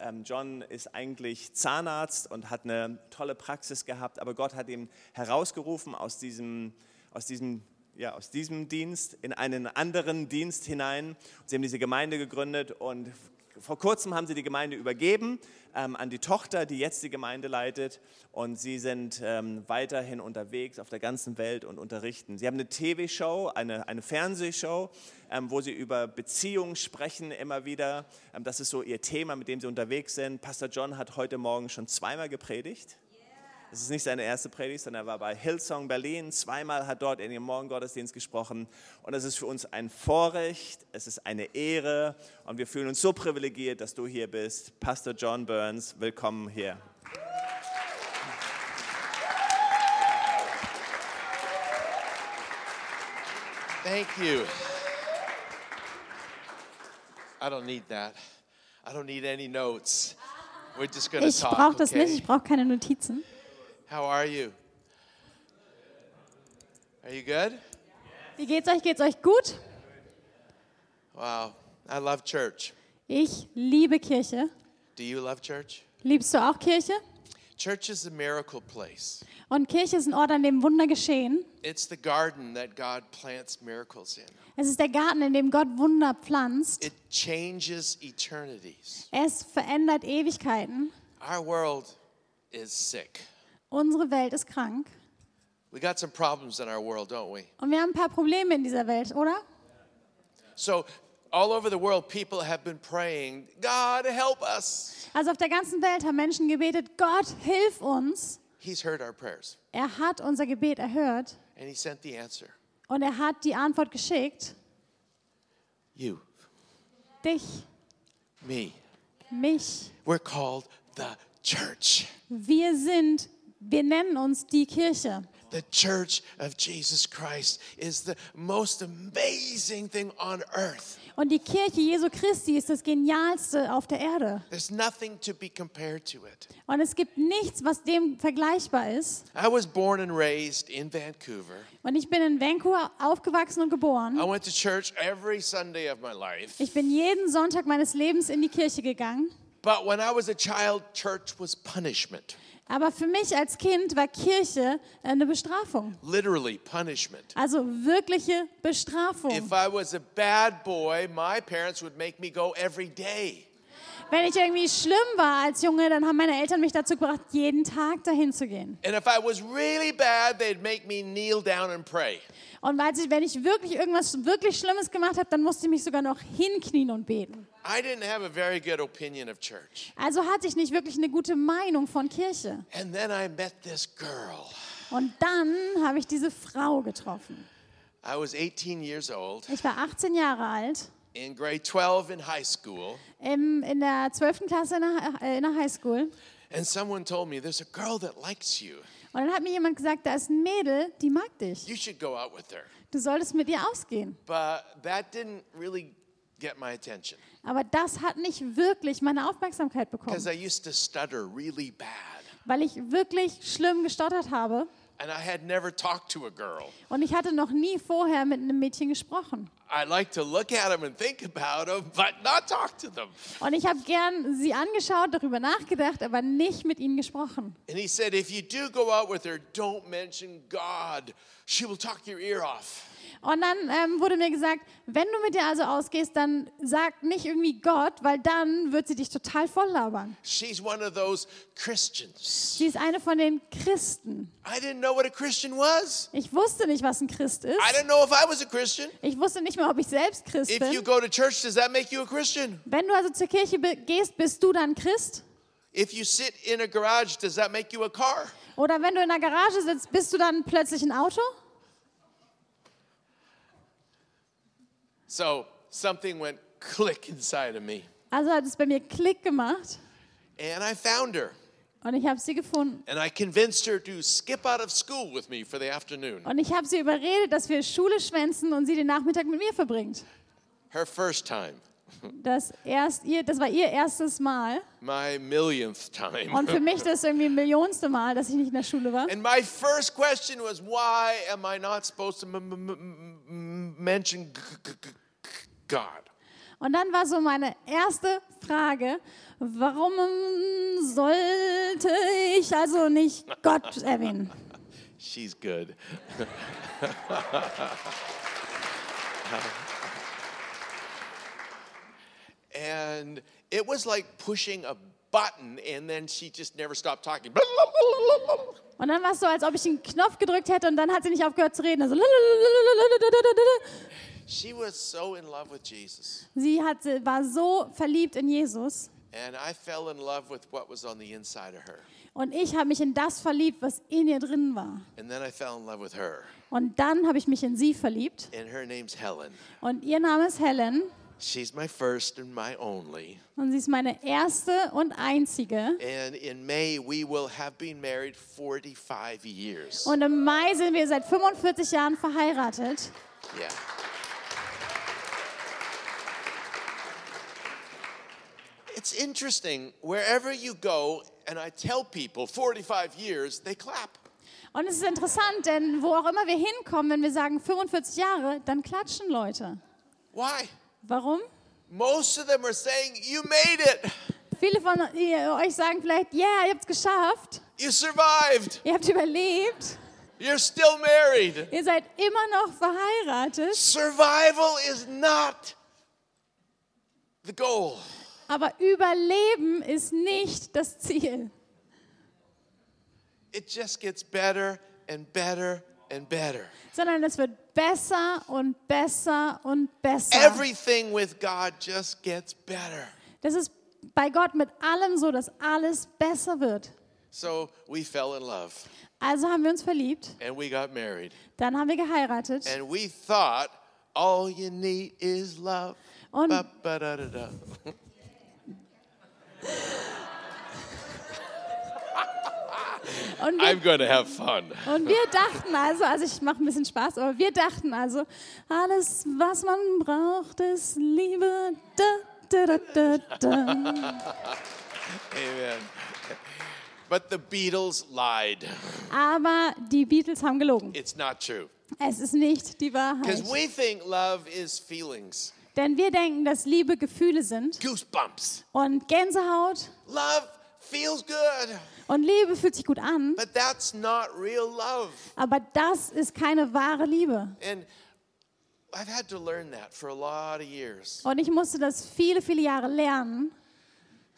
Ähm, John ist eigentlich Zahnarzt und hat eine tolle Praxis gehabt, aber Gott hat ihn herausgerufen aus diesem, aus diesem, ja, aus diesem Dienst in einen anderen Dienst hinein. Sie haben diese Gemeinde gegründet und vor kurzem haben sie die Gemeinde übergeben ähm, an die Tochter, die jetzt die Gemeinde leitet. Und sie sind ähm, weiterhin unterwegs auf der ganzen Welt und unterrichten. Sie haben eine TV-Show, eine, eine Fernsehshow, ähm, wo sie über Beziehungen sprechen immer wieder. Ähm, das ist so ihr Thema, mit dem sie unterwegs sind. Pastor John hat heute Morgen schon zweimal gepredigt. Es ist nicht seine erste Predigt, sondern er war bei Hillsong Berlin. Zweimal hat dort in ihrem Morgengottesdienst gesprochen. Und es ist für uns ein Vorrecht, es ist eine Ehre. Und wir fühlen uns so privilegiert, dass du hier bist. Pastor John Burns, willkommen hier. Thank you. I don't need that. I don't need any notes. We're just going to Ich talk. brauche das nicht, okay? ich brauche keine Notizen. How are you? Are you good? Wie geht's euch? Geht's euch gut? Wow. I love church. Ich liebe Kirche. Do you love church? Liebst du auch Kirche? Church is a miracle place. Und Kirche ist ein Ort, an dem Wunder geschehen. It's the garden that God plants miracles in. Es ist der Garten, in dem Gott Wunder pflanzt. It changes eternities. Es verändert Ewigkeiten. Our world is sick. Unsere Welt ist krank. We got some problems in our world, don't we? Und wir haben ein paar Probleme in dieser Welt, oder? So, all over the world, people have been praying, God, help us. Also auf der ganzen Welt haben Menschen gebetet, Gott, hilf uns. He's heard our prayers, Er hat unser Gebet erhört and He sent the answer und er hat die Antwort geschickt. You, Dich, me. mich. We're called the church, Wir sind, wir nennen uns die Kirche. the church of Jesus Christ is the most amazing thing on earth. Und die Kirche Jesu Christi ist das Genialste auf der Erde. There's nothing to be compared to it. Und es gibt nichts, was dem vergleichbar ist. I was born and raised in Vancouver. Und ich bin in Vancouver aufgewachsen und I geboren. went to church every Sunday of my life. Ich bin jeden Sonntag meines Lebens in die Kirche gegangen. But when I was a child, church was punishment. Aber für mich als Kind war Kirche eine Bestrafung. Literally, punishment. Also wirkliche Bestrafung. If I was a bad boy, my parents would make me go every day. Wenn ich irgendwie schlimm war als Junge, dann haben meine Eltern mich dazu gebracht, jeden Tag dahin zu gehen. And if I was really bad, they'd make me kneel down and pray. Und weil ich, wenn ich wirklich irgendwas wirklich Schlimmes gemacht habe, dann musste ich mich sogar noch hinknien und beten. I didn't have a very good opinion of church. Also hatte ich nicht wirklich eine gute Meinung von Kirche. And then I met this girl. Und dann habe ich diese Frau getroffen. I was 18 years old Ich war 18 Jahre alt, in grade 12 in high school. im, in der 12. Klasse in der, äh, in der Highschool. And someone told me, There's a girl that likes you. Und dann hat mir jemand gesagt, da ist ein Mädel, die mag dich. You should go out with her. Du solltest mit ihr ausgehen. But that didn't really get my attention Aber das hat nicht wirklich meine Aufmerksamkeit because bekommen, I used to stutter really bad. weil ich wirklich schlimm gestottert habe. And I had never talked to a girl. Und ich hatte noch nie vorher mit einem Mädchen gesprochen. I like to look at them and think about them, but not talk to them. Und ich habe gern sie angeschaut, darüber nachgedacht, aber nicht mit ihnen gesprochen. And he said, if you do go out with her, don't mention God. She will talk your ear off. Und dann ähm, wurde mir gesagt, wenn du mit ihr also ausgehst, dann sag nicht irgendwie Gott, weil dann wird sie dich total voll labern. She's one of those Christians. Sie ist eine von den Christen. I didn't know what a Christian was. Ich wusste nicht, was ein Christ ist. I didn't know if I was a Christian. Ich wusste nicht mal, ob ich selbst Christ If you bin. go to church, does that make you a Christian? Wenn du also zur Kirche gehst, bist du dann Christ? If you sit in a garage, does that make you a car? Oder wenn du in der Garage sitzt, bist du dann plötzlich ein Auto? So something went click inside of me. Also hat es bei mir Klick gemacht And I found her. und ich habe sie gefunden. And I convinced her to skip out of school with me for the afternoon. Und ich habe sie überredet, dass wir Schule schwänzen und sie den Nachmittag mit mir verbringt. Her first time, Das, erst ihr, das war ihr erstes Mal. my millionth time. Und für mich das irgendwie millionste Mal, dass ich nicht in der Schule war. And my first question was, why am I not supposed to mention God? Und dann war so meine erste Frage, warum sollte ich also nicht Gott erwähnen? She's good. and it was like pushing a button, and then she just never stopped talking. Und dann war es so, als ob ich den Knopf gedrückt hätte und dann hat sie nicht aufgehört zu reden. Also She was so in love with Jesus. sie hat, war so verliebt in Jesus. And I fell in love with what was on the inside of her. Und ich habe mich in das verliebt, was in ihr drin war. And then I fell in love with her. Und dann habe ich mich in sie verliebt. And her name's Helen. Und ihr Name ist Helen. She's my first and my only. Und sie ist meine erste und einzige. And in May, we will have been married 45 years. Und im Mai sind wir seit 45 Jahren verheiratet. Yeah. It's interesting. Wherever you go, and I tell people 45 years, they clap. Und es ist interessant, denn wo auch immer wir hinkommen, wenn wir sagen 45 Jahre, dann klatschen Leute. Why? Warum? Most of them are saying, You made it. Viele von euch sagen vielleicht, ja, yeah, ihr habt es geschafft. You survived. Ihr habt überlebt. You're still married. Ihr seid immer noch verheiratet. Survival is not the goal. Aber Überleben ist nicht das Ziel. It just gets better and better and better. Sondern es wird besser und besser und besser. Everything with God just gets better. Das ist bei Gott mit allem so, dass alles besser wird. So we fell in love Also haben wir uns verliebt, and we got married. dann haben wir geheiratet And we thought all you need is love. Und- Ba, ba, da, da, da. und wir, I'm to have fun. und wir dachten also, also ich mache ein bisschen Spaß, aber wir dachten also, alles, was man braucht, ist Liebe. Da, da, da, da. Amen. But the Beatles lied. Aber die Beatles haben gelogen. It's not true. Es ist nicht die Because Wahrheit. we think love is feelings, Denn wir denken, dass Liebe Gefühle sind goosebumps. und Gänsehaut Love und Liebe fühlt sich gut an, but that's not real love. aber das ist keine wahre Liebe. And I've had to learn that for a lot of years. Und ich musste das viele, viele Jahre lernen.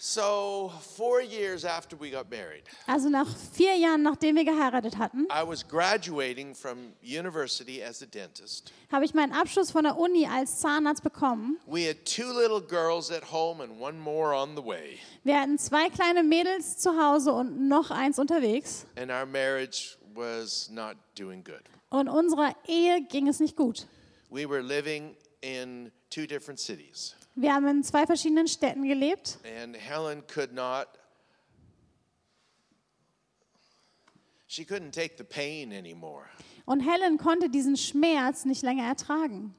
So, four years after we got married, Also nach vier Jahren, nachdem wir geheiratet hatten, I was graduating from university as a dentist. habe ich meinen Abschluss von der Uni als Zahnarzt bekommen. We had two little girls at home and one more on the way. Wir hatten zwei kleine Mädels zu Hause und noch eins unterwegs. And our marriage was not doing good. Und unserer Ehe ging es nicht gut. We were living in two different cities. Wir haben in zwei verschiedenen Städten gelebt And Helen could not, she couldn't take the pain anymore. und Helen konnte diesen Schmerz nicht länger ertragen.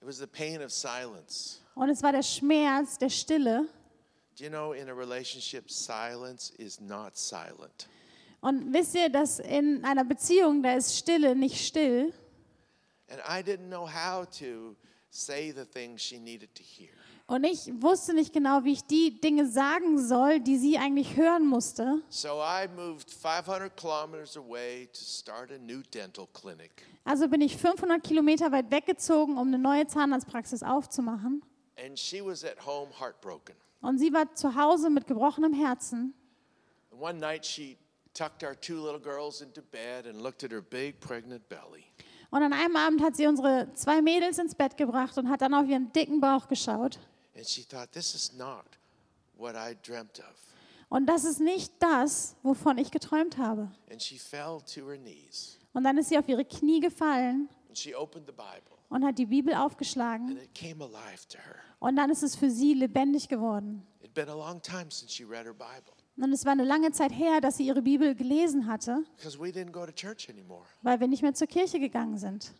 It was the pain of silence. Und es war der Schmerz der Stille. Do you know, in a relationship, silence is not silent. Und wisst ihr, dass in einer Beziehung, da ist Stille nicht still. And I didn't know how to say the things she needed to hear. Und ich wusste nicht genau, wie ich die Dinge sagen soll, die sie eigentlich hören musste. So I moved 500 kilometers away to start a new dental clinic. Also bin ich 500 Kilometer weit weggezogen, um eine neue Zahnarztpraxis aufzumachen. And she was at home heartbroken. Und sie war zu Hause mit gebrochenem Herzen. One night she tucked our two little girls into bed and looked at her big pregnant belly. Und an einem Abend hat sie unsere zwei Mädels ins Bett gebracht und hat dann auf ihren dicken Bauch geschaut. And she thought, this is not what I dreamt of. Und das ist nicht das, wovon ich geträumt habe. And she fell to her knees Und dann ist sie auf ihre Knie gefallen and she opened the Bible und hat die Bibel aufgeschlagen. and it came alive to her. Und dann ist es für sie lebendig geworden. It'd been a long time since she read her Bible Und es war eine lange Zeit her, dass sie ihre Bibel gelesen hatte, weil wir nicht mehr zur Kirche gegangen sind.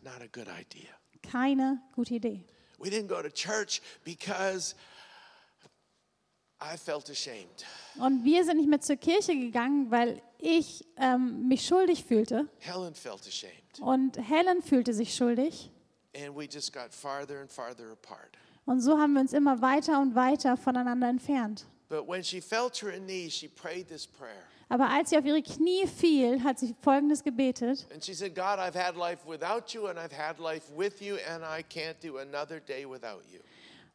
Keine gute Idee. We didn't go to church because I felt ashamed. Und wir sind nicht mehr zur Kirche gegangen, weil ich ähm, mich schuldig fühlte. Helen felt ashamed. Und Helen fühlte sich schuldig. And we just got farther and farther apart. Und so haben wir uns immer weiter und weiter voneinander entfernt. Aber als sie auf ihre Knie fiel, hat sie Folgendes gebetet. And she said, God, I've had life without you, and I've had life with you, and I can't do another day without you.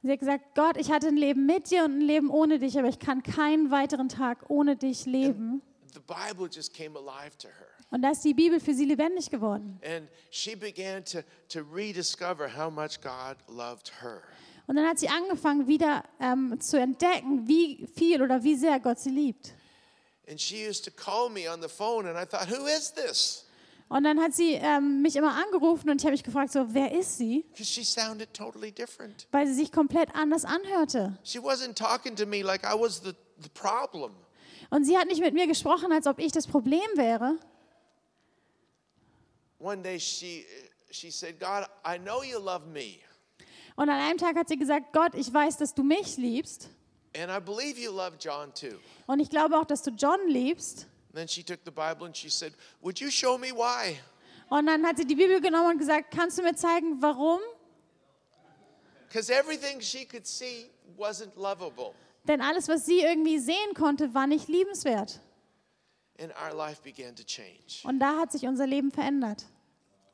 Sie hat gesagt, Gott, ich hatte ein Leben mit dir und ein Leben ohne dich, aber ich kann keinen weiteren Tag ohne dich leben. The Bible just came alive to her. Und da ist die Bibel für sie lebendig geworden. And she began to, to rediscover how much God loved her. Und dann hat sie angefangen, wieder ähm, zu entdecken, wie viel oder wie sehr Gott sie liebt. And she used to call me on the phone, and I thought, who is this? Und dann hat sie ähm, mich immer angerufen und ich habe mich gefragt, so, wer ist sie? Because she sounded totally different. Weil sie sich komplett anders anhörte. She wasn't talking to me like I was the, the problem. Und sie hat nicht mit mir gesprochen, als ob ich das Problem wäre. One day she, she said, God, I know you love me, Und an einem Tag hat sie gesagt, Gott, ich weiß, dass du mich liebst. and I believe you love John too. Und ich glaube auch, dass du John liebst. And then she took the Bible and she said, Would you show me why? Und dann hat sie die Bibel genommen und gesagt, kannst du mir zeigen, warum? Because everything she could see wasn't lovable. Denn alles, was sie irgendwie sehen konnte, war nicht liebenswert. And our life began to change. Und da hat sich unser Leben verändert.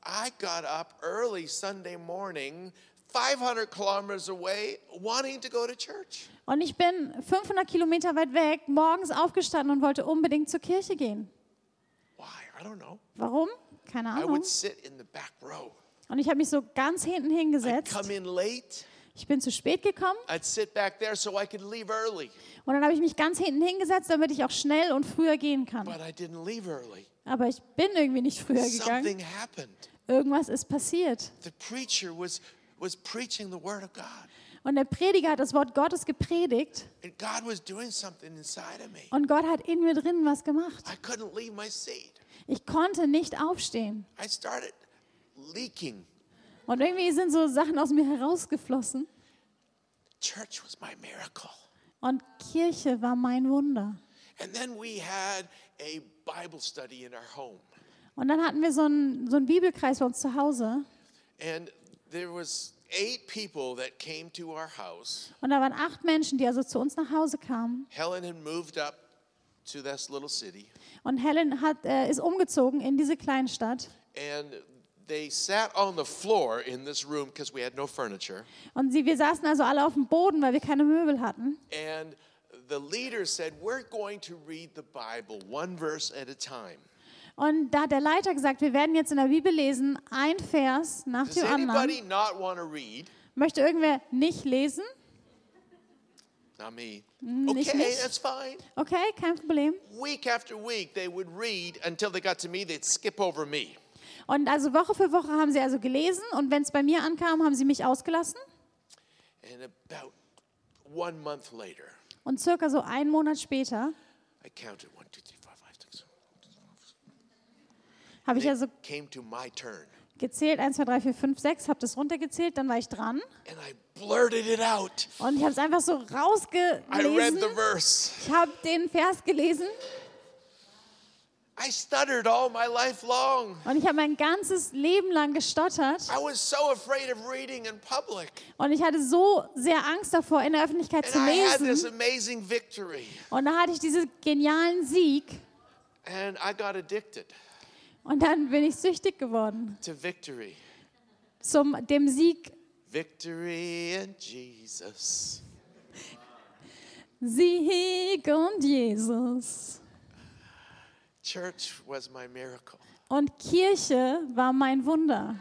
I got up early Sunday morning, 500 kilometers away, wanting to go to church. Und ich bin 500 Kilometer weit weg, morgens aufgestanden und wollte unbedingt zur Kirche gehen. Why? I don't know. Warum? Keine I Ahnung. would sit in the back row. Und ich habe mich so ganz hinten I'd hingesetzt. come in late. Ich bin zu spät gekommen I'd sit back there so I could leave early. und dann habe ich mich ganz hinten hingesetzt, damit ich auch schnell und früher gehen kann. But I didn't leave early. Aber ich bin irgendwie nicht früher gegangen. Something happened. Irgendwas ist passiert. The preacher was, was preaching the word of God. Und der Prediger hat das Wort Gottes gepredigt And God was doing something inside of me. und Gott hat in mir drin was gemacht. I couldn't leave my seat. Ich konnte nicht aufstehen. I started leaking. Und irgendwie sind so Sachen aus mir herausgeflossen. Church was my miracle. Und Kirche war mein Wunder. And then we had a Bible study in our home. Und dann hatten wir so einen, so einen Bibelkreis bei uns zu Hause. And there was eight people that came to our house. Und da waren acht Menschen, die also zu uns nach Hause kamen. Helen had moved up to this little city. Und Helen hat, äh, ist umgezogen in diese Kleinstadt. And they sat on the floor in this room because we had no furniture. Und sie, wir saßen also alle auf dem Boden, weil wir keine Möbel hatten. And the leader said, We're going to read the Bible one verse at a time. Und da hat der Leiter gesagt, wir werden jetzt in der Bibel lesen, ein Vers nach Does dem anderen. anybody not want to read? Möchte irgendwer nicht lesen? Not me. nicht Okay, mich. that's fine. Okay, kein Problem. Week after week, they would read until they got to me, they'd skip over me. Und also Woche für Woche haben sie also gelesen und wenn es bei mir ankam, haben sie mich ausgelassen. And about one month later, Und circa so einen Monat später I counted one, two, three, four, five, six. Habe ich also came to my turn. gezählt, 1, 2, 3, 4, 5, 6, habe das runtergezählt, dann war ich dran. And I blurted it out. Und ich habe es einfach so rausgelesen. the verse. Ich habe den Vers gelesen I stuttered all my life long. und ich habe mein ganzes Leben lang gestottert. I was so afraid of reading in public. Und ich hatte so sehr Angst davor, in der Öffentlichkeit And zu I had this lesen. amazing victory. Und da hatte ich diesen genialen Sieg. And I got addicted Und dann bin ich süchtig geworden. to victory. Zum dem Sieg. Victory in Jesus. Sieg und Jesus. Church was my miracle. Und Kirche war mein Wunder.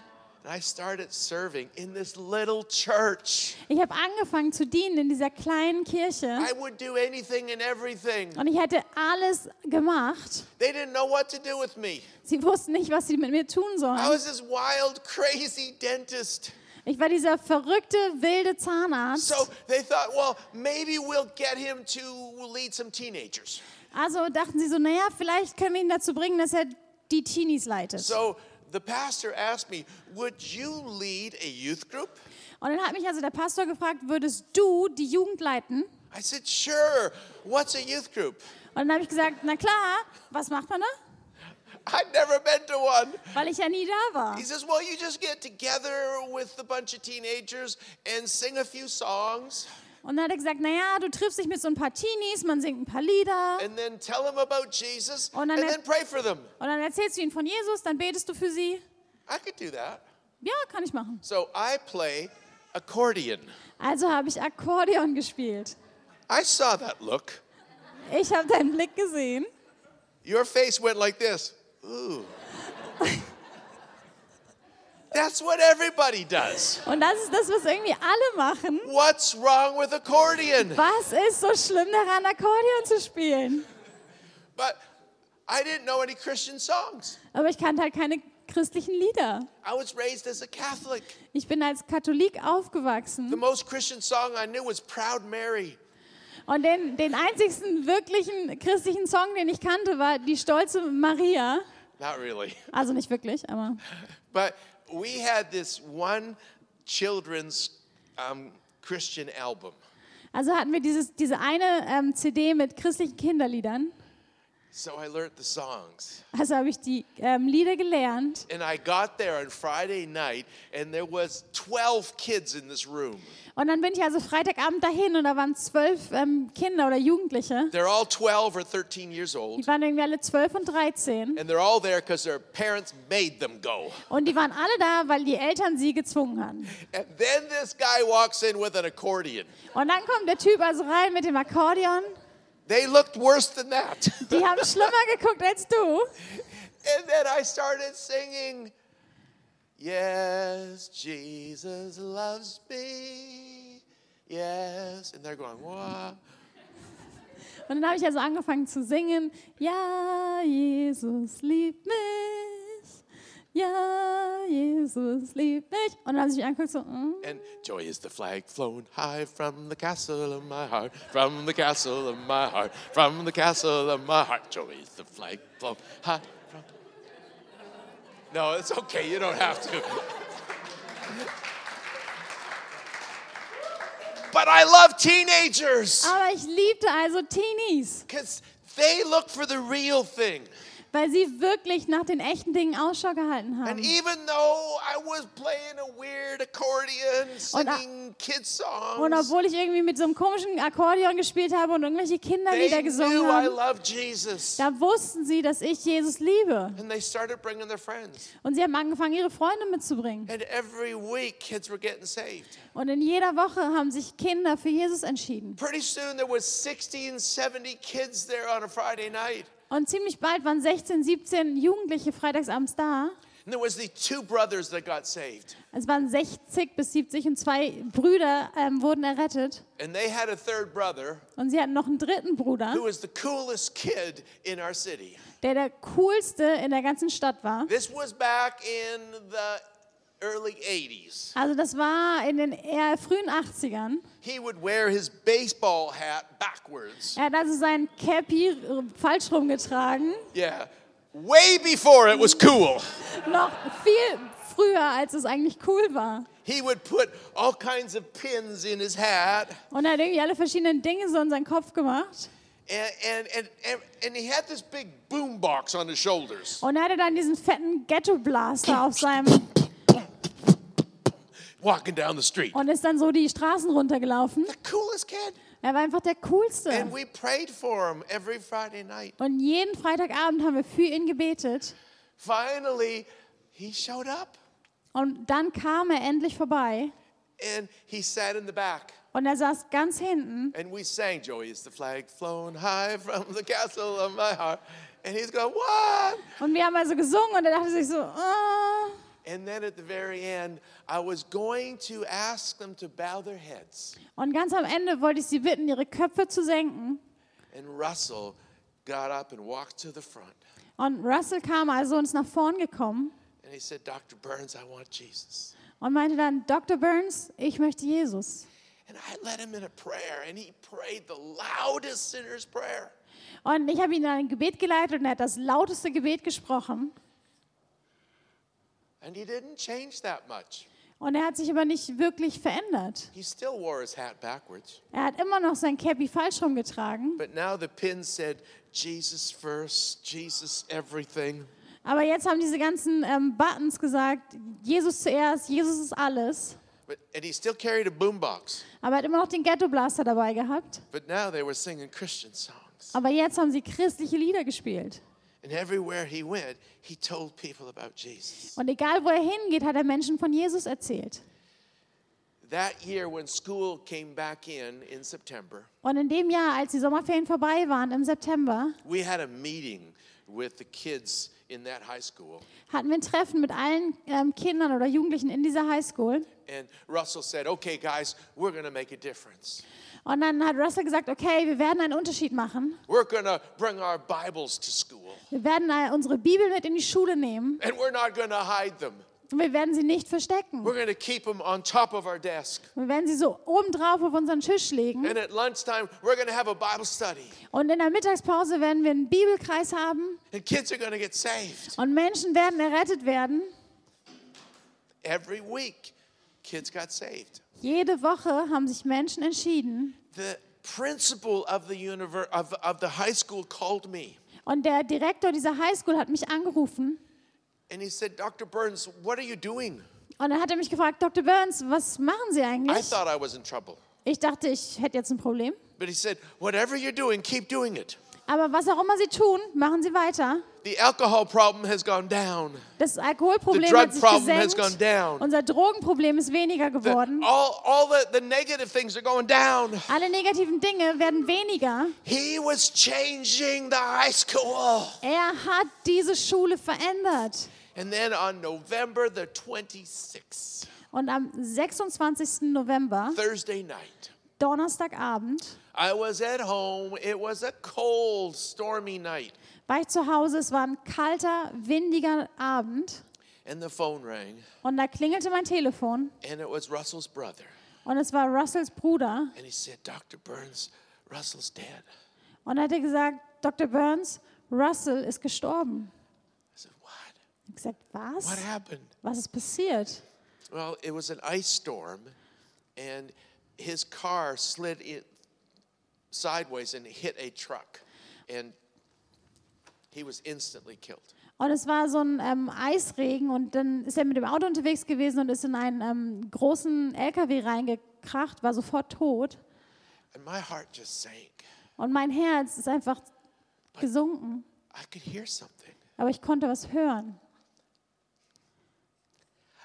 And I started serving in this little church. Ich habe angefangen zu dienen in dieser kleinen Kirche. I would do anything and everything. Und ich hätte alles gemacht. They didn't know what to do with me. Sie wussten nicht, was sie mit mir tun I sollen. was this wild, crazy dentist. Ich war dieser verrückte, wilde Zahnarzt. So they thought, well, maybe we'll get him to lead some teenagers. Also dachten sie so, naja, vielleicht können wir ihn dazu bringen, dass er die Teenies leitet. So the pastor asked me, would you lead a youth group? Und dann hat mich also der Pastor gefragt, würdest du die Jugend leiten? I said, sure. What's a youth group? Und dann habe ich gesagt, na klar, was macht man da? I'd never been to one. weil ich ja nie da war. He says, Well, you just get together with a bunch of teenagers and sing a few songs Und dann hat er gesagt, naja, du triffst dich mit so ein paar Teenies, man singt ein paar Lieder and then tell them about Jesus Und and dann- then pray for them. und dann erzählst du ihnen von Jesus, dann betest du für sie. I could do that. Ja, kann ich machen. So I play accordion. Also habe ich Akkordeon gespielt. I saw that look. Ich habe deinen Blick gesehen. Your face went like this. Ooh. That's what everybody does. Und das ist das, was irgendwie alle machen. What's wrong with accordion? Was ist so schlimm daran, Akkordeon zu spielen? But I didn't know any Christian songs. Aber ich kannte halt keine christlichen Lieder. I was raised as a Catholic. Ich bin als Katholik The aufgewachsen. most Christian song I knew was Proud Mary. Und den, den einzigsten wirklichen christlichen Song, den ich kannte, war Die stolze Maria. Not really. Also nicht wirklich, aber. But we had this one children's um, Christian album. Also hatten wir dieses, diese eine ähm, CD mit christlichen Kinderliedern. So I learned the songs. Also habe ich die ähm, Lieder gelernt. And I got there on Friday night and there was 12 kids in this room. Und dann bin ich also Freitagabend dahin und da waren zwölf ähm, Kinder oder Jugendliche. They're all 12 or 13 years Die old. waren irgendwie alle zwölf und dreizehn. And they're all there because their parents made them go. Und die waren alle da, weil die Eltern sie gezwungen hatten. And then this guy walks in with an accordion. Und dann kommt der Typ also rein mit dem Akkordeon. They looked worse than that. Die haben schlimmer geguckt als du. And then I started singing, Yes, Jesus loves me. Yes. And they're going, What? Und dann habe ich also angefangen zu singen. Ja, Jesus liebt mich. Ja, Jesus liebt mich. Und dann haben sie mich angeguckt so, mm. And joy is the flag flown high from the castle of my heart, from the castle of my heart, from the castle of my heart. Joy is the flag flown high from. No, it's okay. You don't have to. But I love teenagers Aber ich liebte also Teenies, because they look for the real thing. Weil sie wirklich nach den echten Dingen Ausschau gehalten And haben. even though I was playing a weird accordion, Und a- singing kids songs, Und obwohl ich irgendwie mit so einem komischen Akkordeon gespielt habe und irgendwelche Kinderlieder gesungen habe, da wussten sie, dass ich Jesus liebe. And they started bringing their friends. Und sie haben angefangen, ihre Freunde mitzubringen. And every week, kids were getting saved. Und in jeder Woche haben sich Kinder für Jesus entschieden. Pretty soon, there was 60 and 70 kids there on a Friday night. Und ziemlich bald waren 16, 17 Jugendliche freitagsabends da. And there was the two brothers that got saved. Es waren 60 bis 70 und zwei Brüder ähm, wurden errettet. And they had a third brother Und sie hatten noch einen dritten Bruder, who was the coolest kid in our city. der der coolste in der ganzen Stadt war. This was back in the early 80s. Also das war in den eher frühen 80ern. He would wear his baseball hat backwards. Er hat also sein Cappy falsch rumgetragen. Yeah. Way before it was cool. Noch viel früher, als es eigentlich cool war. He would put all kinds of pins in his hat. Und er hat irgendwie alle verschiedenen Dinge so in seinen Kopf gemacht. And, and, and, and, he had this big boom box on his shoulders. Und er hatte dann diesen fetten Ghetto-Blaster auf seinem Walking down the street. und ist dann so die Straßen runtergelaufen. The coolest kid. Er war einfach der Coolste. And we prayed for him every Friday night. Und jeden Freitagabend haben wir für ihn gebetet. Finally, he showed up Und dann kam er endlich vorbei. and he sat in the back. Und er saß ganz hinten. And we sang, Joy is the flag flown high from the castle of my heart. And he's going, What? Und wir haben also gesungen und er dachte sich so, ah. And then at the very end, I was going to ask them to bow their heads. Und ganz am Ende wollte ich sie bitten, ihre Köpfe zu senken. And Russell got up and walked to the front. Und Russell kam also uns nach vorn gekommen And he said, Dr. Burns, I want Jesus. und meinte dann, Dr. Burns, ich möchte Jesus. And I led him in a prayer, and he prayed the loudest sinner's prayer. Und ich habe ihn in ein Gebet geleitet und er hat das lauteste Gebet gesprochen. And he didn't change that much. Und er hat sich aber nicht wirklich verändert. He still wore his hat backwards. Er hat immer noch sein Cappy falsch rumgetragen. But now the pin said, Jesus first, Jesus everything. Aber jetzt haben diese ganzen ähm, Buttons gesagt, Jesus zuerst, Jesus ist alles. But, and he still carried a boombox. Aber er hat immer noch den Ghetto Blaster dabei gehabt. But now they were singing Christian songs. Aber jetzt haben sie christliche Lieder gespielt. And everywhere he went, he told people about Jesus. Und egal wo er hingeht, hat er Menschen von Jesus erzählt. That year, when school came back in in September, Und in dem Jahr, als die Sommerferien vorbei waren, im September, we had a meeting with the kids in that high school. hatten wir ein Treffen mit allen ähm, Kindern oder Jugendlichen in dieser Highschool. And Russell said, Okay, guys, we're going to make a difference. Und dann hat Russell gesagt, okay, wir werden einen Unterschied machen. We're going to bring our Bibles to school, Wir werden unsere Bibel mit in die Schule nehmen and we're not to hide them. und wir werden sie nicht verstecken. We're going to keep them on top of our desk. Wir werden sie so obendrauf auf unseren Tisch legen. And at lunchtime, we're going to have a Bible study, Und in der Mittagspause werden wir einen Bibelkreis haben and kids are going to get saved. und Menschen werden errettet werden. Every week, kids got saved. Jede Woche haben sich Menschen entschieden. The principal of the, univer- of, of the high school called me. Und der Direktor dieser Highschool hat mich angerufen And he said, Dr. Burns, what are you doing? und dann hat er mich gefragt, Dr. Burns, was machen Sie I eigentlich? thought I was in trouble. Ich dachte, ich hätte jetzt ein Problem. But he said, whatever you're doing, keep doing it. Aber was auch immer Sie tun, machen Sie weiter. The alcohol problem has gone down. Das Alkoholproblem The drug hat sich problem has gesenkt. gone down. Unser Drogenproblem ist weniger The- geworden. all all the, the negative things are going down. Alle negativen Dinge werden weniger. He was changing the high school. Er hat diese Schule verändert. And then on November the 26th, Und am 26. November, Thursday night, Donnerstagabend, I was at home. It was a cold, stormy night. war ich zu Hause. Es war ein kalter, windiger Abend. And the phone rang, Und da klingelte mein Telefon. and it was Russell's brother. Und es war Russells Bruder. And he said, Dr. Burns, Russell's dead. Und er hatte gesagt, Dr. Burns, Russell ist gestorben. I said, What? Ich habe gesagt, What happened? Was ist passiert? Well, it was an ice storm, and his car slid in sideways and hit a truck, and he was instantly killed. Und es war so ein ähm, Eisregen und dann ist er mit dem Auto unterwegs gewesen und ist in einen ähm, großen LKW reingekracht, war sofort tot. And my heart just sank. Und mein Herz ist einfach gesunken. I could hear something. Aber ich konnte was hören.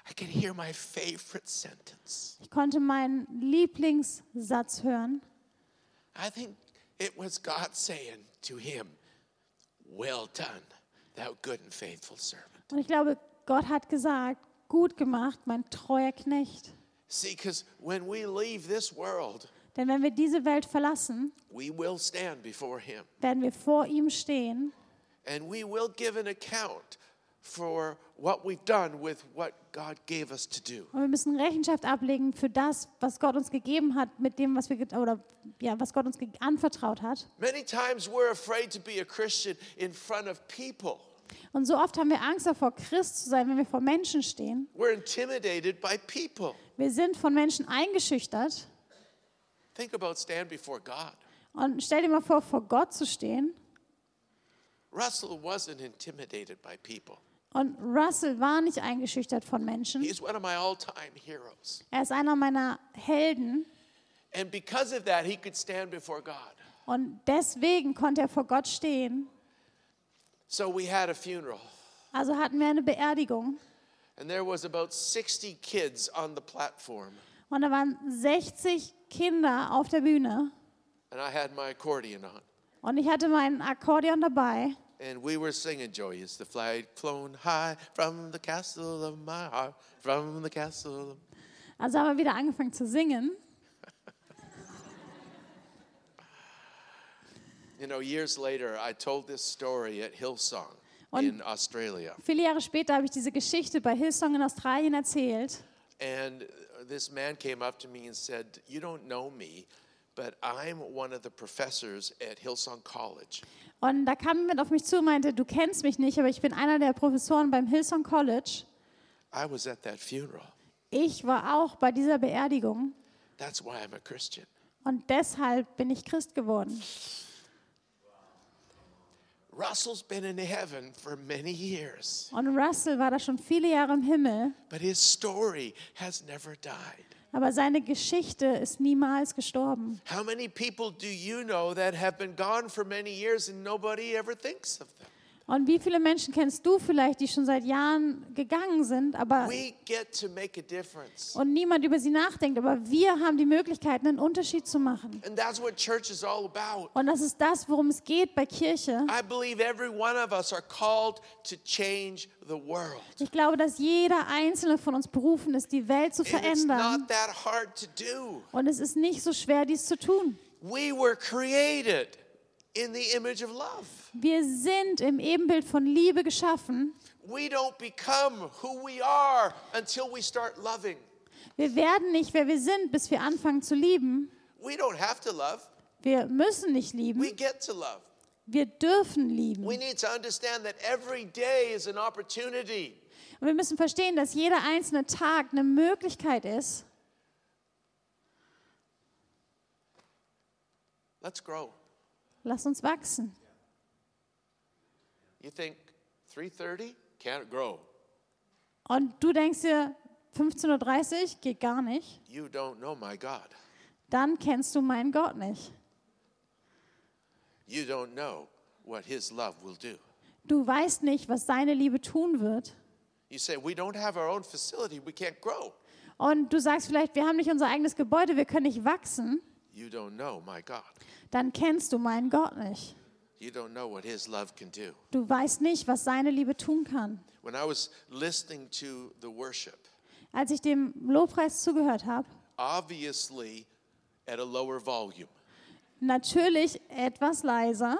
I could hear my favorite sentence. Ich konnte meinen Lieblingssatz hören. I think it was God saying to him, Well done, thou good and faithful servant. Und ich glaube, Gott hat gesagt, gut gemacht, mein treuer Knecht. See, because when we leave this world, Denn wenn wir diese Welt verlassen, we will stand before him. werden wir vor ihm stehen And we will give an account for what we've done with what God gave us to do. und wir müssen Rechenschaft ablegen für das, was Gott uns gegeben hat, mit dem, was wir oder ja, was Gott uns anvertraut hat. Many times we're afraid to be a Christian in front of people. Und so oft haben wir Angst davor, Christ zu sein, wenn wir vor Menschen stehen. We're intimidated by people. Wir sind von Menschen eingeschüchtert. Think about stand before God. Und stell dir mal vor, vor Gott zu stehen. Russell wasn't intimidated by people. Und Russell war nicht eingeschüchtert von Menschen. He's one of my all-time heroes. Er ist einer meiner Helden. And because of that, he could stand before God. Und deswegen konnte er vor Gott stehen. So we had a funeral. Also hatten wir eine Beerdigung. And there was about 60 kids on the platform. Und da waren 60 Kinder auf der Bühne. And I had my accordion on. Und ich hatte mein Akkordeon dabei. And we were singing, Joy is the flag flown high from the castle of my heart, from the castle. Of... Also haben wir wieder angefangen zu singen. You know, years later, I told this story at Hillsong Und- in Australia. Viele Jahre später habe ich diese Geschichte bei Hillsong in Australien erzählt. And this man came up to me and said, You don't know me, but I'm one of the professors at Hillsong College. Und da kam jemand auf mich zu und meinte, du kennst mich nicht, aber ich bin einer der Professoren beim Hillsong College. I was at that funeral. Ich war auch bei dieser Beerdigung That's why I'm a Christian. und deshalb bin ich Christ geworden. Russell's been in heaven for many years, Und Russell war da schon viele Jahre im Himmel, but his story has never died. Aber seine Geschichte ist niemals gestorben. How many people do you know that have been gone for many years and nobody ever thinks of them? Und wie viele Menschen kennst du vielleicht, die schon seit Jahren gegangen sind, aber We get to make a difference. und niemand über sie nachdenkt, aber wir haben die Möglichkeit, einen Unterschied zu machen. And that's what church is all about. Und das ist das, worum es geht bei Kirche. I believe every one of us are called to change the world. Ich glaube, dass jeder einzelne von uns berufen ist, die Welt zu verändern. not that hard to do. Und es ist nicht so schwer, dies zu tun. We were created in the image of love. Wir sind im Ebenbild von Liebe geschaffen. We don't become who we are until we start loving. Wir werden nicht, wer wir sind, bis wir anfangen zu lieben. We don't have to love. Wir müssen nicht lieben. We get to love. Wir dürfen We lieben. need to understand that every day is an opportunity. Und wir müssen verstehen, dass jeder einzelne Tag eine Möglichkeit ist. Let's grow. Lass uns wachsen. You think 3:30 can't grow. Und du denkst dir, 15.30 Uhr geht gar nicht. You don't know my God. Dann kennst du meinen Gott nicht. You don't know what his love will do. Du weißt nicht, was seine Liebe tun wird. You say we don't have our own facility, we can't grow. Und du sagst vielleicht, wir haben nicht unser eigenes Gebäude, wir können nicht wachsen. You don't know my God. Dann kennst du meinen Gott nicht. You don't know what his love can do. Du weißt nicht, was seine Liebe tun kann. When I was listening to the worship, Als ich dem Lobpreis zugehört habe, obviously at a lower volume, natürlich etwas leiser,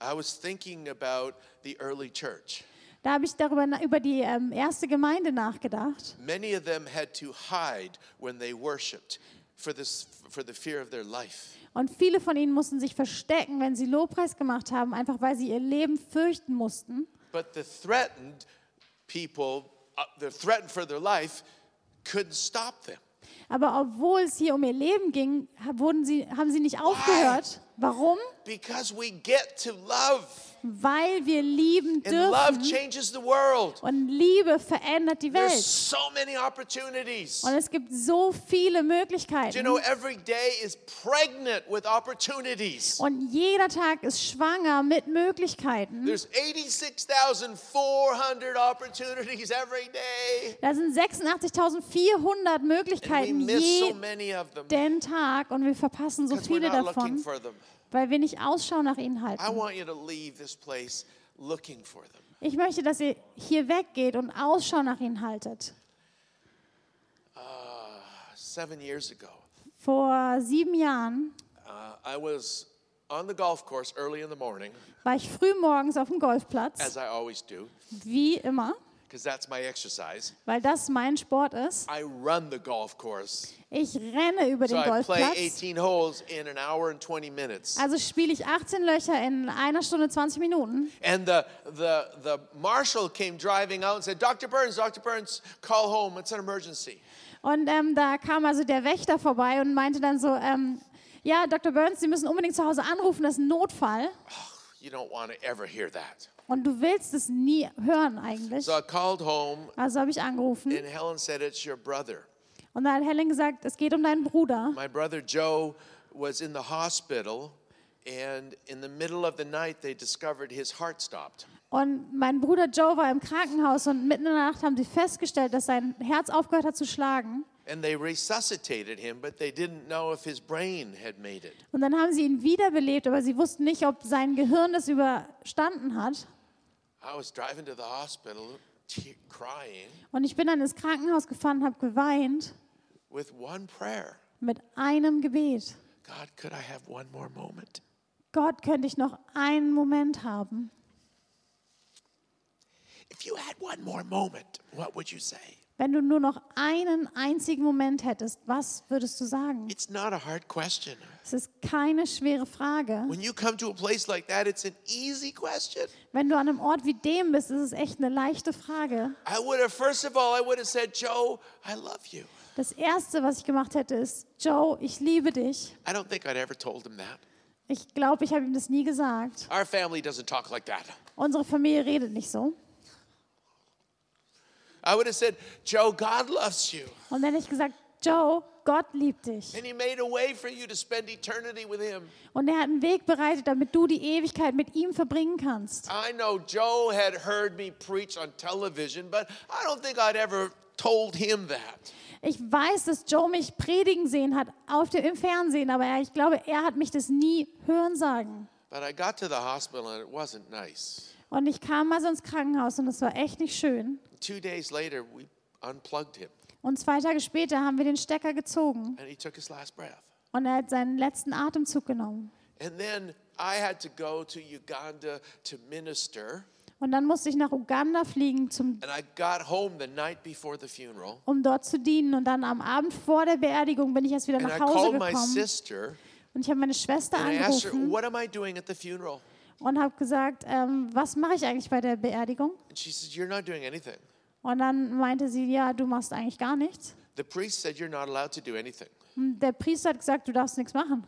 I was thinking about the early church. da habe ich darüber über die ähm, erste Gemeinde nachgedacht. Many of them had to hide when they worshiped for, this, for the fear of their life. Und viele von ihnen mussten sich verstecken, wenn sie Lobpreis gemacht haben, einfach weil sie ihr Leben fürchten mussten. But the threatened people, uh, the threatened for their life, couldn't stop them. Aber obwohl es hier um ihr Leben ging, wurden sie, haben sie nicht aufgehört. Warum? Because we get to love. Weil wir lieben And love dürfen. changes the world. Und Liebe verändert die Welt. There's so many opportunities. Und es gibt so viele Möglichkeiten. you know every day is pregnant with opportunities? Und jeder Tag ist schwanger mit Möglichkeiten. There's 86,400 opportunities every day. Da sind 86.400 And we Möglichkeiten miss so jeden Tag und wir verpassen so viele davon. Weil wir nicht Ausschau nach ihnen I halten. want you to leave this place looking for them. Ich möchte, dass ihr hier weggeht und Ausschau nach ihnen haltet. Seven years ago, Vor sieben Jahren uh, I was on the golf course early in the morning, war ich früh morgens auf dem Golfplatz, as I always do, wie immer, that's my exercise. weil das mein Sport ist. I run the golf course. Ich renne über So den I play Golfplatz. 18 holes in an hour and 20 minutes. Also spiele ich 18 Löcher in einer Stunde 20 Minuten. And the, the, the marshal came driving out and said, Dr. Burns, Dr. Burns, call home. It's an emergency. Und ähm, da kam also der Wächter vorbei und meinte dann so, ähm, ja, Dr. Burns, Sie müssen unbedingt zu Hause anrufen, das ist ein Notfall. You don't want to ever hear that. Und du willst es nie hören eigentlich. So I called home, Also habe ich angerufen. and Helen said, It's your brother. Und dann hat Helen gesagt, es geht um deinen Bruder. My brother Joe was in the hospital, and in the middle of the night, they discovered his heart stopped. Und mein Bruder Joe war im Krankenhaus und mitten in der Nacht haben sie festgestellt, dass sein Herz aufgehört hat zu schlagen. And they resuscitated him, but they didn't know if his brain had made it. Und dann haben sie ihn wiederbelebt, aber sie wussten nicht, ob sein Gehirn das überstanden hat. I was driving to the hospital, te- crying, Und ich bin dann ins Krankenhaus gefahren, habe geweint with one prayer mit einem Gebet. God, could I have one more moment? Gott, könnte ich noch einen Moment haben? If you had one more moment, what would you say? Wenn du nur noch einen einzigen Moment hättest, was würdest du sagen? It's not a hard question. Es ist keine schwere Frage. When you come to a place like that, it's an easy question. Wenn du an einem Ort wie dem bist, ist es echt eine leichte Frage. I would have, first of all, I would have said, Joe, I love you. Das Erste, was ich gemacht hätte, ist, Joe, ich liebe dich. I don't think I'd ever told him that. Ich glaube, ich habe ihm das nie gesagt. Our family doesn't talk like that. Unsere Familie redet nicht so. I would have said, Joe, God loves you. Und dann hätte ich gesagt, Joe, Gott liebt dich. And He made a way for you to spend eternity with Him. Und er hat einen Weg bereitet, damit du die Ewigkeit mit ihm verbringen kannst. I know Joe had heard me preach on television, but I don't think I'd ever told him that. Ich weiß, dass Joe mich predigen sehen hat auf dem, im Fernsehen, aber er, ich glaube, er hat mich das nie hören sagen. But I got to the hospital and it wasn't nice. Und ich kam mal so ins Krankenhaus und es war echt nicht schön. Two days later, we unplugged him Und zwei Tage später haben wir den Stecker gezogen and he took his last breath. und er hat seinen letzten Atemzug genommen. And then I had to go to Uganda to minister. Und dann musste ich nach Uganda fliegen, zum, And I got home the night before the funeral. um dort zu dienen. Und dann am Abend vor der Beerdigung bin ich erst wieder And nach Hause gekommen. sister Und ich habe meine Schwester angerufen Und habe gesagt, ähm, was mache ich eigentlich bei der Beerdigung? And she said, You're not doing anything. Und dann meinte sie, ja, du machst eigentlich gar nichts. The priest said, You're not allowed to do anything. Und der Priester hat gesagt, du darfst nichts machen.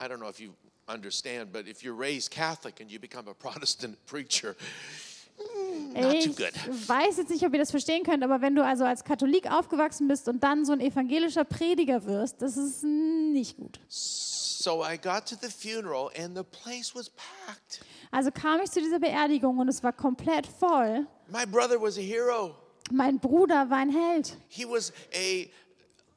I don't know if you understand, but if you're raised Catholic and you become a Protestant preacher, Ich good. weiß jetzt nicht, ob ihr das verstehen könnt, aber wenn du also als Katholik aufgewachsen bist und dann so ein evangelischer Prediger wirst, das ist nicht gut. So I got to the funeral and the place was packed. Also kam ich zu dieser Beerdigung und es war komplett voll. My brother was a hero. Mein Bruder war ein Held He was a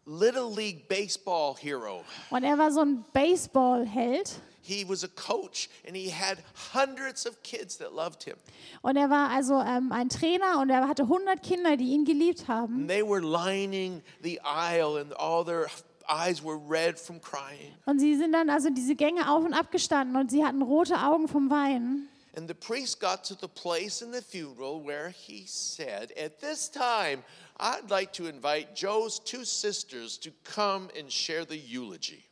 Little League baseball hero. und er war so ein Baseball-Held He was a coach and he had hundreds of kids that loved him. und er war also ähm, ein Trainer und er hatte 100 Kinder, die ihn geliebt haben. And they were lining the aisle and all their eyes were red from crying. Und sie sind dann also diese Gänge auf und ab gestanden und sie hatten rote Augen vom Weinen. And the priest got to the place in the funeral where he said, At this time, I'd like to invite Joe's two sisters to come and share the eulogy.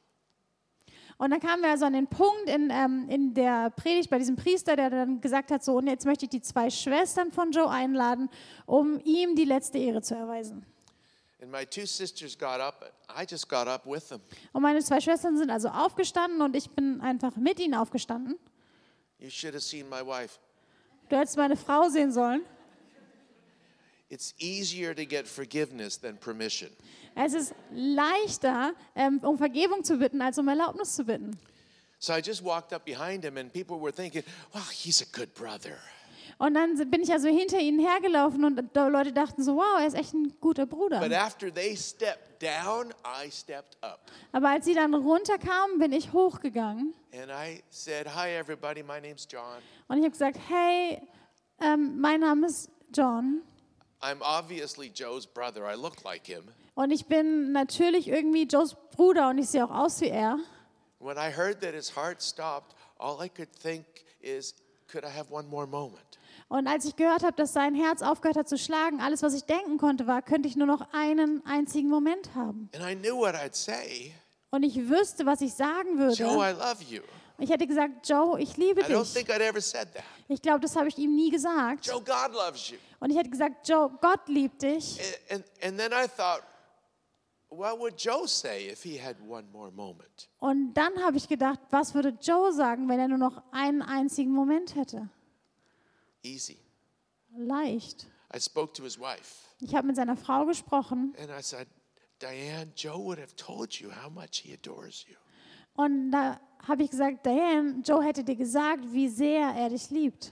Und dann kamen wir also an den Punkt in, ähm, in der Predigt bei diesem Priester, der dann gesagt hat, so, und jetzt möchte ich die zwei Schwestern von Joe einladen, um ihm die letzte Ehre zu erweisen. Und meine zwei Schwestern sind also aufgestanden und ich bin einfach mit ihnen aufgestanden. You should have seen my wife. Du hättest meine Frau sehen sollen. It's easier to get forgiveness than permission. Es ist leichter, ähm, um Vergebung zu bitten, als um Erlaubnis zu bitten. So I just walked up behind him, and people were thinking, wow, he's a good brother. Und dann bin ich also hinter ihnen hergelaufen und Leute dachten so, wow, er ist echt ein guter Bruder. But after they stepped down, I stepped up. Aber als sie dann runterkamen, bin ich hochgegangen And I said, Hi, everybody, my name's John. und ich habe gesagt, hey, ähm, mein Name ist John I'm obviously Joe's brother. I look like him. und ich bin natürlich irgendwie Joes Bruder und ich sehe auch aus wie er. When I heard that his heart stopped, all I could think is, could I have one more moment? Und als ich gehört habe, dass sein Herz aufgehört hat zu schlagen, alles, was ich denken konnte, war, könnte ich nur noch einen einzigen Moment haben. And I knew what I'd say. Und ich wüsste, was ich sagen Joe, würde. I love you. Ich hätte gesagt, Joe, ich liebe I don't dich. think I'd ever said that. Ich glaube, das habe ich ihm nie gesagt. Joe, God loves you. Und ich hätte gesagt, Joe, Gott liebt dich. And, and, and then I thought, what would Joe say if he had one more moment? Und dann habe ich gedacht, was würde Joe sagen, wenn er nur noch einen einzigen Moment hätte? Easy. Leicht. I spoke to his wife Ich habe mit seiner Frau gesprochen and I said, Diane, Joe would have told you how much he adores you. und da habe ich gesagt, Diane, Joe hätte dir gesagt, wie sehr er dich liebt.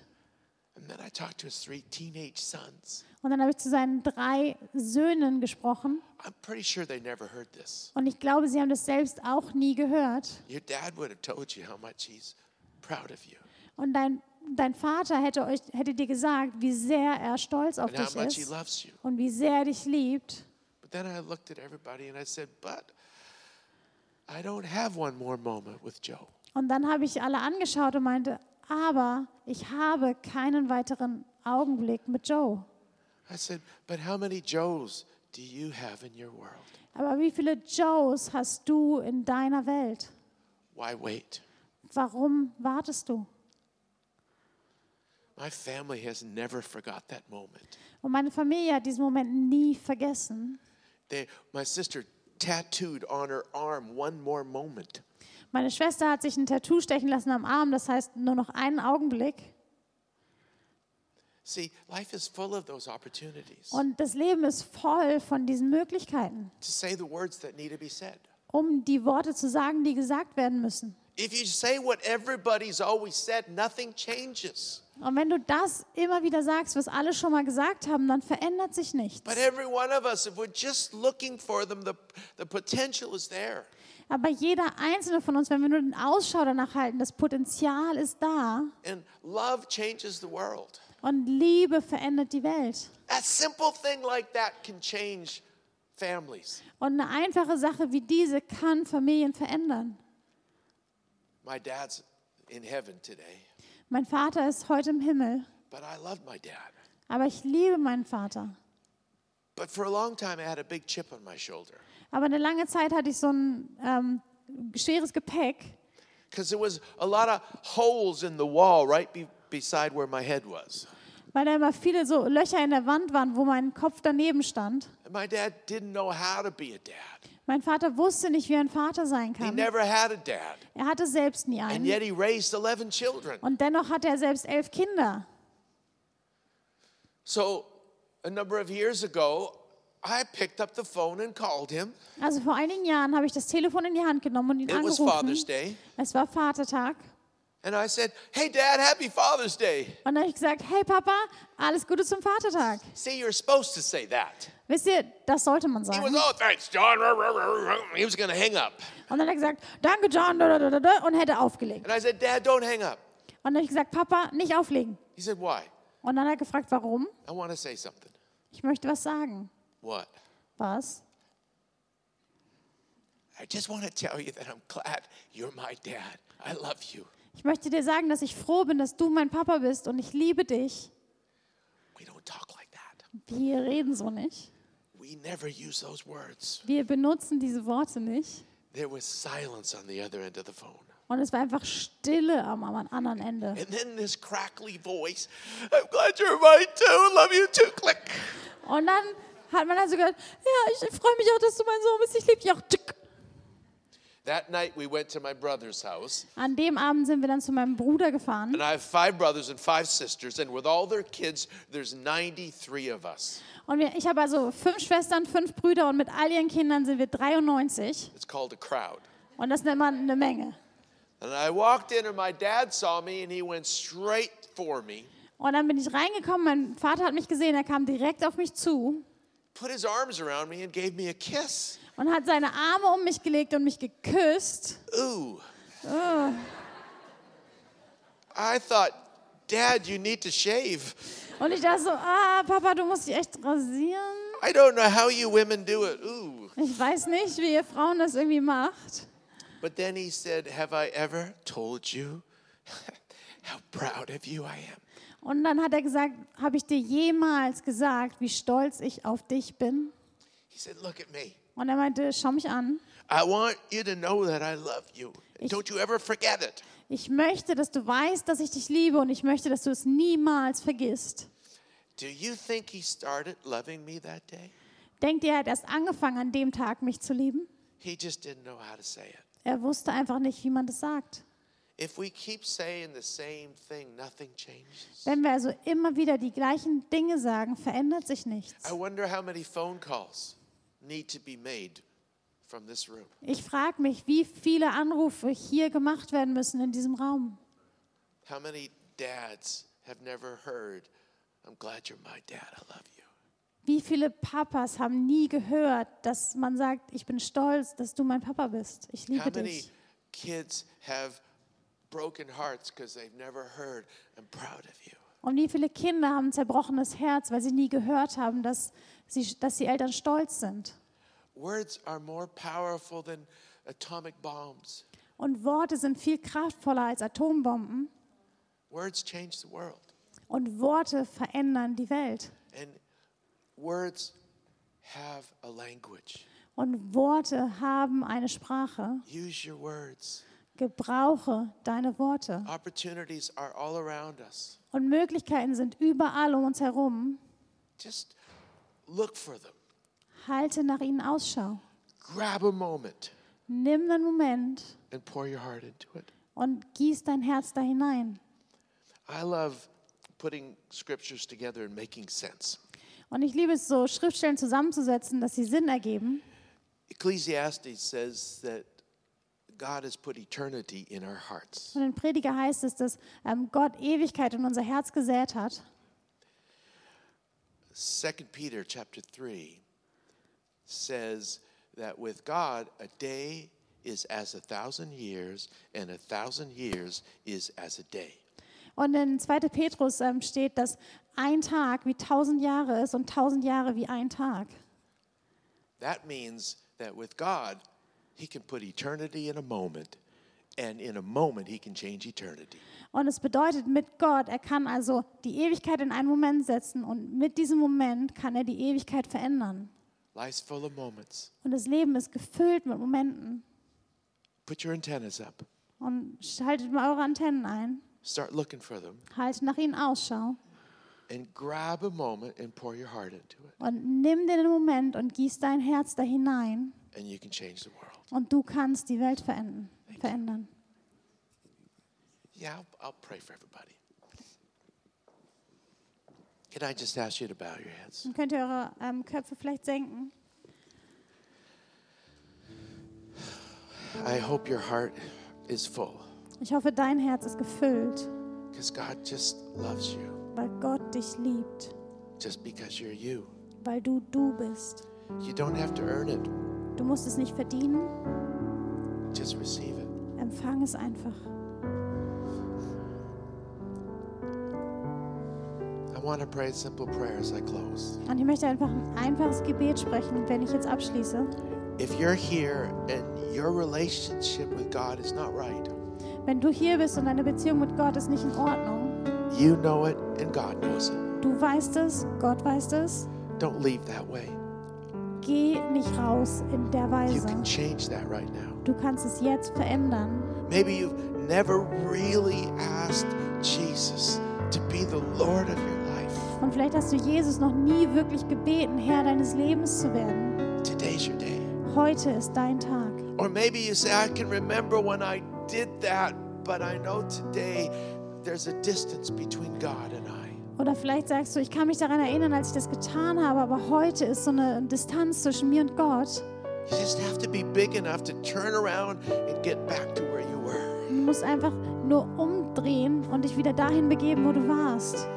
And then I talked to his three teenage sons. Und dann habe ich zu seinen drei Söhnen gesprochen I'm pretty sure they never heard this. und ich glaube, sie haben das selbst auch nie gehört. Your dad would have told you how much he's proud of you Und dein, dein Vater hätte, euch, hätte dir gesagt, wie sehr er stolz auf dich ist und wie sehr er dich liebt. But then I looked at everybody and I said, But I don't have one more moment with Joe. Und dann habe ich alle angeschaut und meinte, aber ich habe keinen weiteren Augenblick mit Joe. I said, But how many Joes do you have in your world? Aber wie viele Joes hast du in deiner Welt? Why wait? Warum wartest du? My family has never forgot that moment. Und meine Familie hat diesen Moment nie vergessen. They, my sister tattooed on her arm one more moment. Meine Schwester hat sich ein Tattoo stechen lassen am Arm, das heißt nur noch einen Augenblick. See, life is full of those opportunities Und das Leben ist voll von diesen Möglichkeiten, to say the words that need to be said. um die Worte zu sagen, die gesagt werden müssen. If you say what everybody's always said, nothing changes. Und wenn du das immer wieder sagst, was alle schon mal gesagt haben, dann verändert sich nichts. But every one of us, if we're just looking for them, the, the potential is there. Aber jeder einzelne von uns, wenn wir nur den Ausschau danach halten, das Potenzial ist da And love changes the world. und Liebe verändert die Welt. A simple thing like that can change families. Und eine einfache Sache wie diese kann Familien verändern. My dad's in heaven today, Mein Vater ist heute im Himmel, but I love my dad. aber ich liebe meinen Vater. But for a long time, I had a big chip on my shoulder Aber eine lange Zeit hatte ich so ein ähm, schweres Gepäck, because there was a lot of holes in the wall right be- beside where my head was. weil da immer viele so Löcher in der Wand waren, wo mein Kopf daneben stand. And my dad didn't know how to be a dad. Mein Vater wusste nicht, wie ein Vater sein kann. Er hatte selbst nie And einen. yet he raised 11 children. Und dennoch hatte er selbst elf Kinder. So a number of years ago, I picked up the phone and called him. Also vor einigen Jahren habe ich das Telefon in die Hand genommen und ihn It was angerufen. Father's Day. Es war Vatertag. And I said, Hey, Dad, happy Father's Day. Und dann habe ich gesagt, hey Papa, alles Gute zum Vatertag. See, you're supposed to say that. Wisst ihr, das sollte man He was, sagen. oh, thanks, John. He was to hang up. Und dann hat er gesagt, danke John, und hätte aufgelegt. And I said, Dad, don't hang up. Und dann habe ich gesagt, Papa, nicht auflegen. He said, Why? Und dann hat er gefragt, warum? I want to say something. Ich möchte was sagen. What? Was? I just want to tell you that I'm glad you're my dad. I love you. Ich möchte dir sagen, dass ich froh bin, dass du mein Papa bist und ich liebe dich. We don't talk like that. Wir reden so nicht. Wir benutzen diese Worte nicht. There was silence on the other end of the phone. Und es war einfach Stille am, am anderen Ende. And then this crackly voice, I'm glad you're mine too. Love you too. Click. Und dann hat man also gehört, ja, ich freue mich auch, dass du mein Sohn bist. Ich liebe dich auch. Tschick. That night we went to my brother's house. An dem Abend sind wir dann zu meinem Bruder gefahren. And I have five brothers and five sisters. And with all their kids, there's 93 of us. Und wir, ich habe also fünf Schwestern, fünf Brüder und mit all ihren Kindern sind wir 93. It's called a crowd. Und das nennt man eine Menge. And I walked in and my dad saw me and he went straight for me, Und dann bin ich reingekommen, mein Vater hat mich gesehen, er kam direkt auf mich zu put his arms around me and gave me a kiss. Und hat seine Arme um mich gelegt und mich geküsst. Ooh. I thought, Dad, you need to shave. Und ich dachte so, ah, Papa, du musst dich echt rasieren. I don't know how you women do it. Ooh. Ich weiß nicht, wie ihr Frauen das irgendwie macht. But then he said, Have I ever told you how proud of you I am? Und dann hat er gesagt, habe ich dir jemals gesagt, wie stolz ich auf dich bin? He said, Look at me. Und er meinte, schau mich an. I want you to know that I love you. And don't you ever forget it. Ich möchte, dass du weißt, dass ich dich liebe und ich möchte, dass du es niemals vergisst. Do you think he started loving me that day? Denkt ihr, er hat erst angefangen, an dem Tag mich zu lieben? He just didn't know how to say it. Er wusste einfach nicht, wie man das sagt. If we keep saying the same thing, nothing changes. Wenn wir also immer wieder die gleichen Dinge sagen, verändert sich nichts. I wonder how many phone calls Ich frage mich, wie viele Anrufe hier gemacht werden müssen in diesem Raum. How many dads have never heard, I'm glad you're my dad, I love you. Wie viele Papas haben nie gehört, dass man sagt, ich bin stolz, dass du mein Papa bist. Ich How liebe many dich. kids have broken hearts because they've never heard, I'm proud of you. Und wie viele Kinder haben ein zerbrochenes Herz, weil sie nie gehört haben, dass, sie, dass die Eltern stolz sind. Words are more powerful than atomic bombs. Und Worte sind viel kraftvoller als Atombomben. Words change the world. Und Worte verändern die Welt. And words have a language. Und Worte haben eine Sprache. Use your words. Gebrauche deine Worte. Opportunities are all around us. Und Möglichkeiten sind überall um uns herum. Just look for them. Halte nach ihnen Ausschau. Grab a moment. Nimm einen Moment and pour your heart into it. und gieß dein Herz da hinein. I love putting scriptures together and making sense. Und ich liebe es so, Schriftstellen zusammenzusetzen, dass sie Sinn ergeben. Ecclesiastes says that God has put eternity in our hearts. Und in Prediger heißt es, dass ähm, Gott Ewigkeit in unser Herz gesät hat. 2 Peter chapter 3 says that with God, a day is as a thousand years, and a thousand years is as a day. Und in 2. Petrus ähm, steht, dass ein Tag wie tausend Jahre ist und tausend Jahre wie ein Tag. That means that with God, He can put eternity in a moment, and in a moment, He can change eternity. Und es bedeutet mit Gott, er kann also die Ewigkeit in einen Moment setzen und mit diesem Moment kann er die Ewigkeit verändern. Life's full of moments. Und das Leben ist gefüllt mit Momenten. Put your antennas up, Und schaltet mal eure Antennen ein, start looking for them, haltet nach ihnen Ausschau and grab a moment and pour your heart into it, und nimm dir den Moment und gieß dein Herz da hinein and you can change the world. Und du kannst die Welt verändern. verändern. Yeah, I'll, I'll pray for everybody. Can I just ask you to bow your heads? Könnt ihr eure ähm, Köpfe vielleicht senken. I hope your heart is full Ich hoffe, dein Herz ist gefüllt, because God just loves you weil Gott dich liebt, just because you're you. weil du du bist. You don't have to earn it, Du musst es nicht verdienen, just receive it. empfang es einfach. I want to pray a simple prayer as I close. Und ich möchte einfach ein einfaches Gebet sprechen, wenn ich jetzt abschließe. Wenn du hier bist und deine Beziehung mit Gott ist nicht in Ordnung, you know it and God knows it. du weißt es, Gott weiß es, Don't leave that way. Geh nicht raus in der You Weise. can change that right now. Du kannst es jetzt verändern. Maybe you've never really asked Jesus to be the Lord of your life. Und vielleicht hast du Jesus noch nie wirklich gebeten, Herr deines Lebens zu werden. Today's your day. Heute ist dein Tag. Or maybe you say, I can remember when I did that, but I know today there's a distance between God and I. Oder vielleicht sagst du, ich kann mich daran erinnern, als ich das getan habe, aber heute ist so eine Distanz zwischen mir und Gott. Du musst einfach nur umdrehen und dich wieder dahin begeben, wo du warst.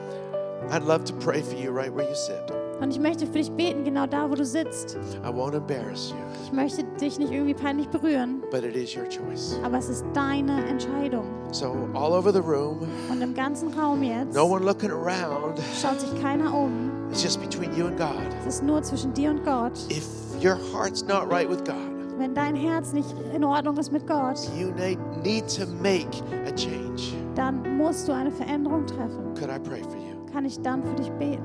I'd love to pray for you right where you sit. Und ich möchte für dich beten, genau da, wo du sitzt. I won't embarrass you, Ich möchte dich nicht irgendwie peinlich berühren, but it is your choice. aber es ist deine Entscheidung. So, all over the room, Und im ganzen Raum jetzt no one looking around, schaut sich keiner um. it's just between you and God. Es ist nur zwischen dir und Gott. If your heart's not right with God, Wenn dein Herz nicht in Ordnung ist mit Gott, you need, need to make a change. dann musst du eine Veränderung treffen. Could I pray for you? Kann ich dann für dich beten?